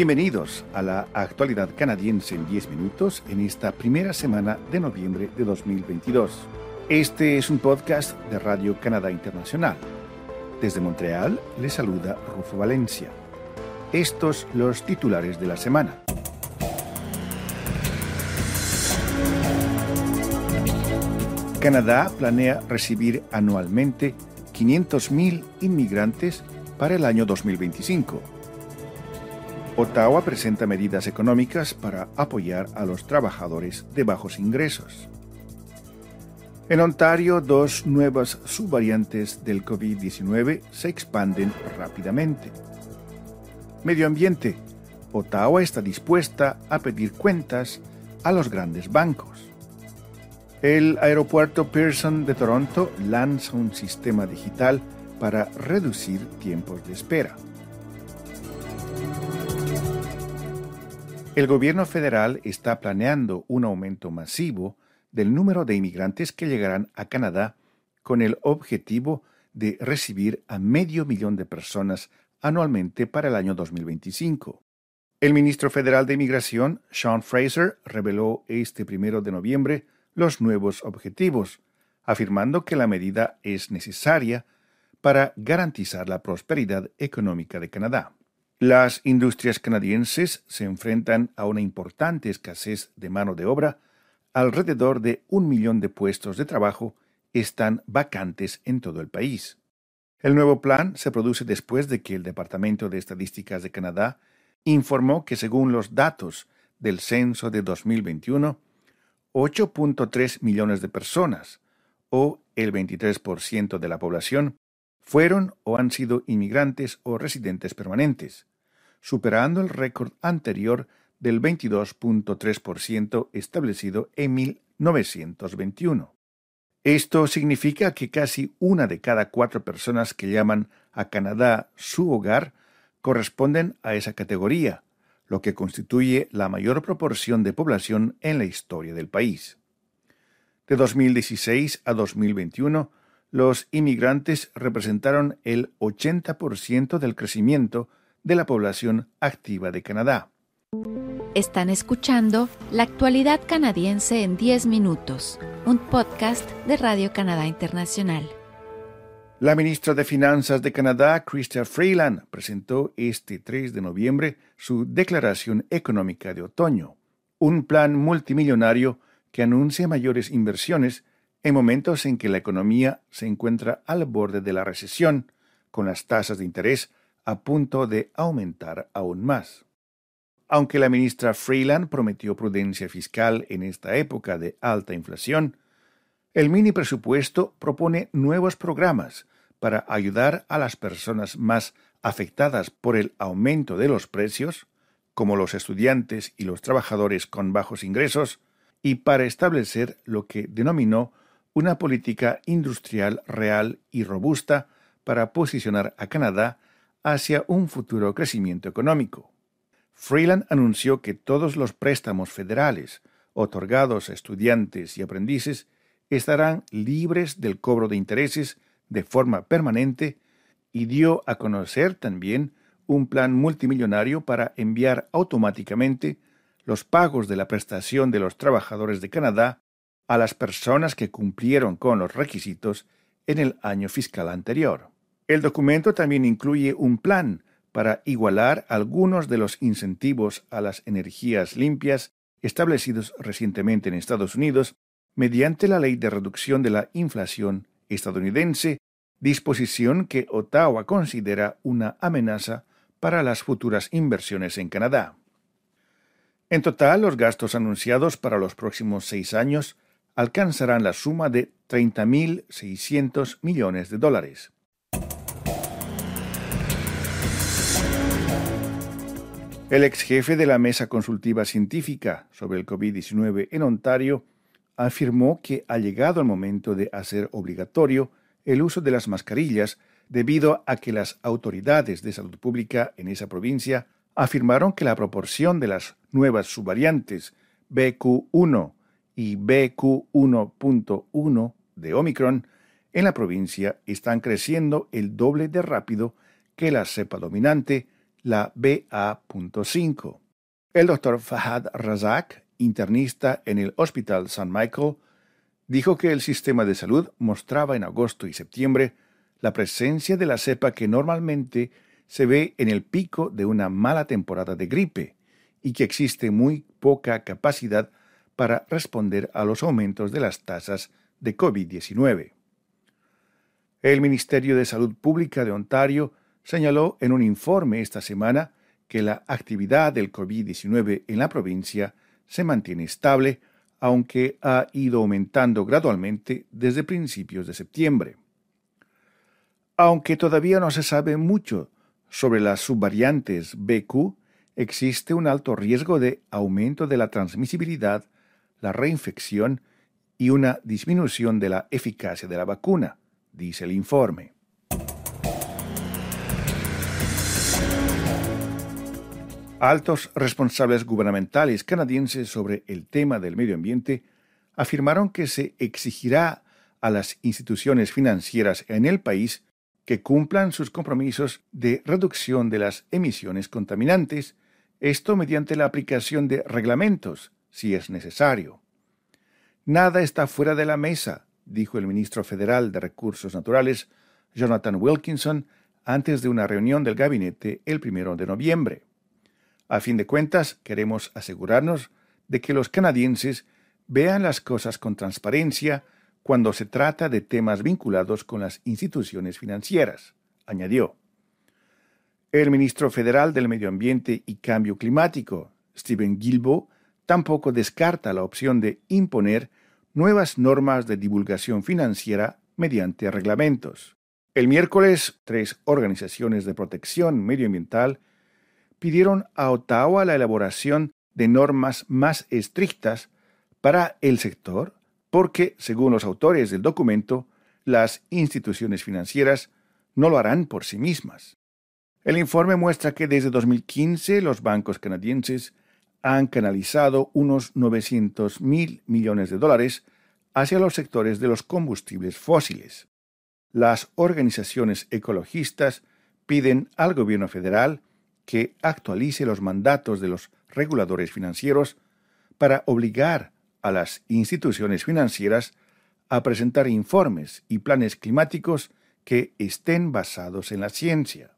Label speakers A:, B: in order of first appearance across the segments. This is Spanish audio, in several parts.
A: Bienvenidos a la actualidad canadiense en 10 minutos en esta primera semana de noviembre de 2022. Este es un podcast de Radio Canadá Internacional. Desde Montreal les saluda Rufo Valencia. Estos los titulares de la semana. Canadá planea recibir anualmente 500.000 inmigrantes para el año 2025. Ottawa presenta medidas económicas para apoyar a los trabajadores de bajos ingresos. En Ontario, dos nuevas subvariantes del COVID-19 se expanden rápidamente. Medio ambiente. Ottawa está dispuesta a pedir cuentas a los grandes bancos. El aeropuerto Pearson de Toronto lanza un sistema digital para reducir tiempos de espera. El gobierno federal está planeando un aumento masivo del número de inmigrantes que llegarán a Canadá con el objetivo de recibir a medio millón de personas anualmente para el año 2025. El ministro federal de Inmigración, Sean Fraser, reveló este primero de noviembre los nuevos objetivos, afirmando que la medida es necesaria para garantizar la prosperidad económica de Canadá. Las industrias canadienses se enfrentan a una importante escasez de mano de obra. Alrededor de un millón de puestos de trabajo están vacantes en todo el país. El nuevo plan se produce después de que el Departamento de Estadísticas de Canadá informó que según los datos del censo de 2021, 8.3 millones de personas, o el 23% de la población, fueron o han sido inmigrantes o residentes permanentes, superando el récord anterior del 22.3% establecido en 1921. Esto significa que casi una de cada cuatro personas que llaman a Canadá su hogar corresponden a esa categoría, lo que constituye la mayor proporción de población en la historia del país. De 2016 a 2021, los inmigrantes representaron el 80% del crecimiento de la población activa de Canadá.
B: Están escuchando La actualidad canadiense en 10 minutos, un podcast de Radio Canadá Internacional.
A: La ministra de Finanzas de Canadá, Chrystia Freeland, presentó este 3 de noviembre su Declaración Económica de Otoño, un plan multimillonario que anuncia mayores inversiones en momentos en que la economía se encuentra al borde de la recesión, con las tasas de interés a punto de aumentar aún más. Aunque la ministra Freeland prometió prudencia fiscal en esta época de alta inflación, el mini presupuesto propone nuevos programas para ayudar a las personas más afectadas por el aumento de los precios, como los estudiantes y los trabajadores con bajos ingresos, y para establecer lo que denominó una política industrial real y robusta para posicionar a Canadá hacia un futuro crecimiento económico. Freeland anunció que todos los préstamos federales otorgados a estudiantes y aprendices estarán libres del cobro de intereses de forma permanente y dio a conocer también un plan multimillonario para enviar automáticamente los pagos de la prestación de los trabajadores de Canadá a las personas que cumplieron con los requisitos en el año fiscal anterior. El documento también incluye un plan para igualar algunos de los incentivos a las energías limpias establecidos recientemente en Estados Unidos mediante la Ley de Reducción de la Inflación estadounidense, disposición que Ottawa considera una amenaza para las futuras inversiones en Canadá. En total, los gastos anunciados para los próximos seis años alcanzarán la suma de 30.600 millones de dólares. El ex jefe de la Mesa Consultiva Científica sobre el COVID-19 en Ontario afirmó que ha llegado el momento de hacer obligatorio el uso de las mascarillas debido a que las autoridades de salud pública en esa provincia afirmaron que la proporción de las nuevas subvariantes BQ1 y BQ1.1 de Omicron en la provincia están creciendo el doble de rápido que la cepa dominante la BA.5. El doctor Fahad Razak, internista en el Hospital St. Michael, dijo que el sistema de salud mostraba en agosto y septiembre la presencia de la cepa que normalmente se ve en el pico de una mala temporada de gripe y que existe muy poca capacidad para responder a los aumentos de las tasas de COVID-19. El Ministerio de Salud Pública de Ontario señaló en un informe esta semana que la actividad del COVID-19 en la provincia se mantiene estable, aunque ha ido aumentando gradualmente desde principios de septiembre. Aunque todavía no se sabe mucho sobre las subvariantes BQ, existe un alto riesgo de aumento de la transmisibilidad, la reinfección y una disminución de la eficacia de la vacuna, dice el informe. Altos responsables gubernamentales canadienses sobre el tema del medio ambiente afirmaron que se exigirá a las instituciones financieras en el país que cumplan sus compromisos de reducción de las emisiones contaminantes, esto mediante la aplicación de reglamentos, si es necesario. Nada está fuera de la mesa, dijo el ministro federal de Recursos Naturales, Jonathan Wilkinson, antes de una reunión del gabinete el primero de noviembre. A fin de cuentas, queremos asegurarnos de que los canadienses vean las cosas con transparencia cuando se trata de temas vinculados con las instituciones financieras, añadió. El ministro federal del Medio Ambiente y Cambio Climático, Stephen Gilbo, tampoco descarta la opción de imponer nuevas normas de divulgación financiera mediante reglamentos. El miércoles, tres organizaciones de protección medioambiental pidieron a Ottawa la elaboración de normas más estrictas para el sector porque, según los autores del documento, las instituciones financieras no lo harán por sí mismas. El informe muestra que desde 2015 los bancos canadienses han canalizado unos 900 mil millones de dólares hacia los sectores de los combustibles fósiles. Las organizaciones ecologistas piden al gobierno federal que actualice los mandatos de los reguladores financieros para obligar a las instituciones financieras a presentar informes y planes climáticos que estén basados en la ciencia.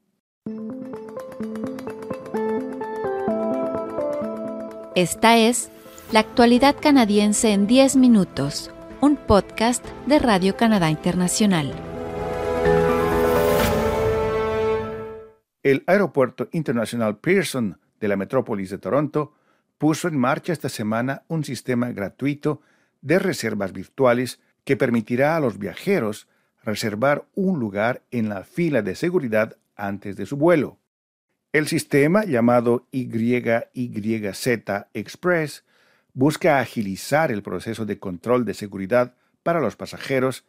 B: Esta es La actualidad canadiense en 10 minutos, un podcast de Radio Canadá Internacional.
A: El Aeropuerto Internacional Pearson de la metrópolis de Toronto puso en marcha esta semana un sistema gratuito de reservas virtuales que permitirá a los viajeros reservar un lugar en la fila de seguridad antes de su vuelo. El sistema llamado YYZ Express busca agilizar el proceso de control de seguridad para los pasajeros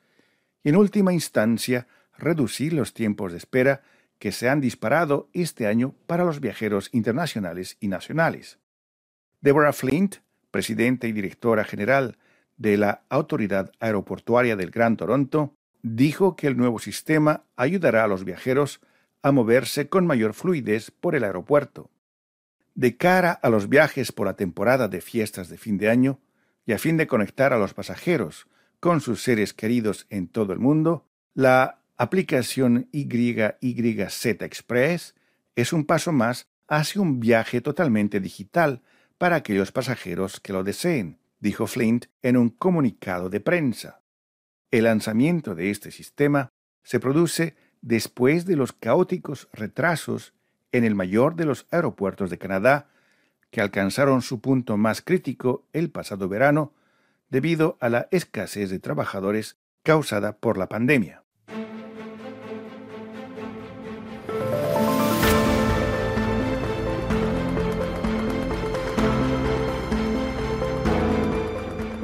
A: y en última instancia reducir los tiempos de espera que se han disparado este año para los viajeros internacionales y nacionales. Deborah Flint, presidenta y directora general de la Autoridad Aeroportuaria del Gran Toronto, dijo que el nuevo sistema ayudará a los viajeros a moverse con mayor fluidez por el aeropuerto. De cara a los viajes por la temporada de fiestas de fin de año y a fin de conectar a los pasajeros con sus seres queridos en todo el mundo, la aplicación YYZ Express es un paso más hacia un viaje totalmente digital para aquellos pasajeros que lo deseen, dijo Flint en un comunicado de prensa. El lanzamiento de este sistema se produce después de los caóticos retrasos en el mayor de los aeropuertos de Canadá, que alcanzaron su punto más crítico el pasado verano debido a la escasez de trabajadores causada por la pandemia.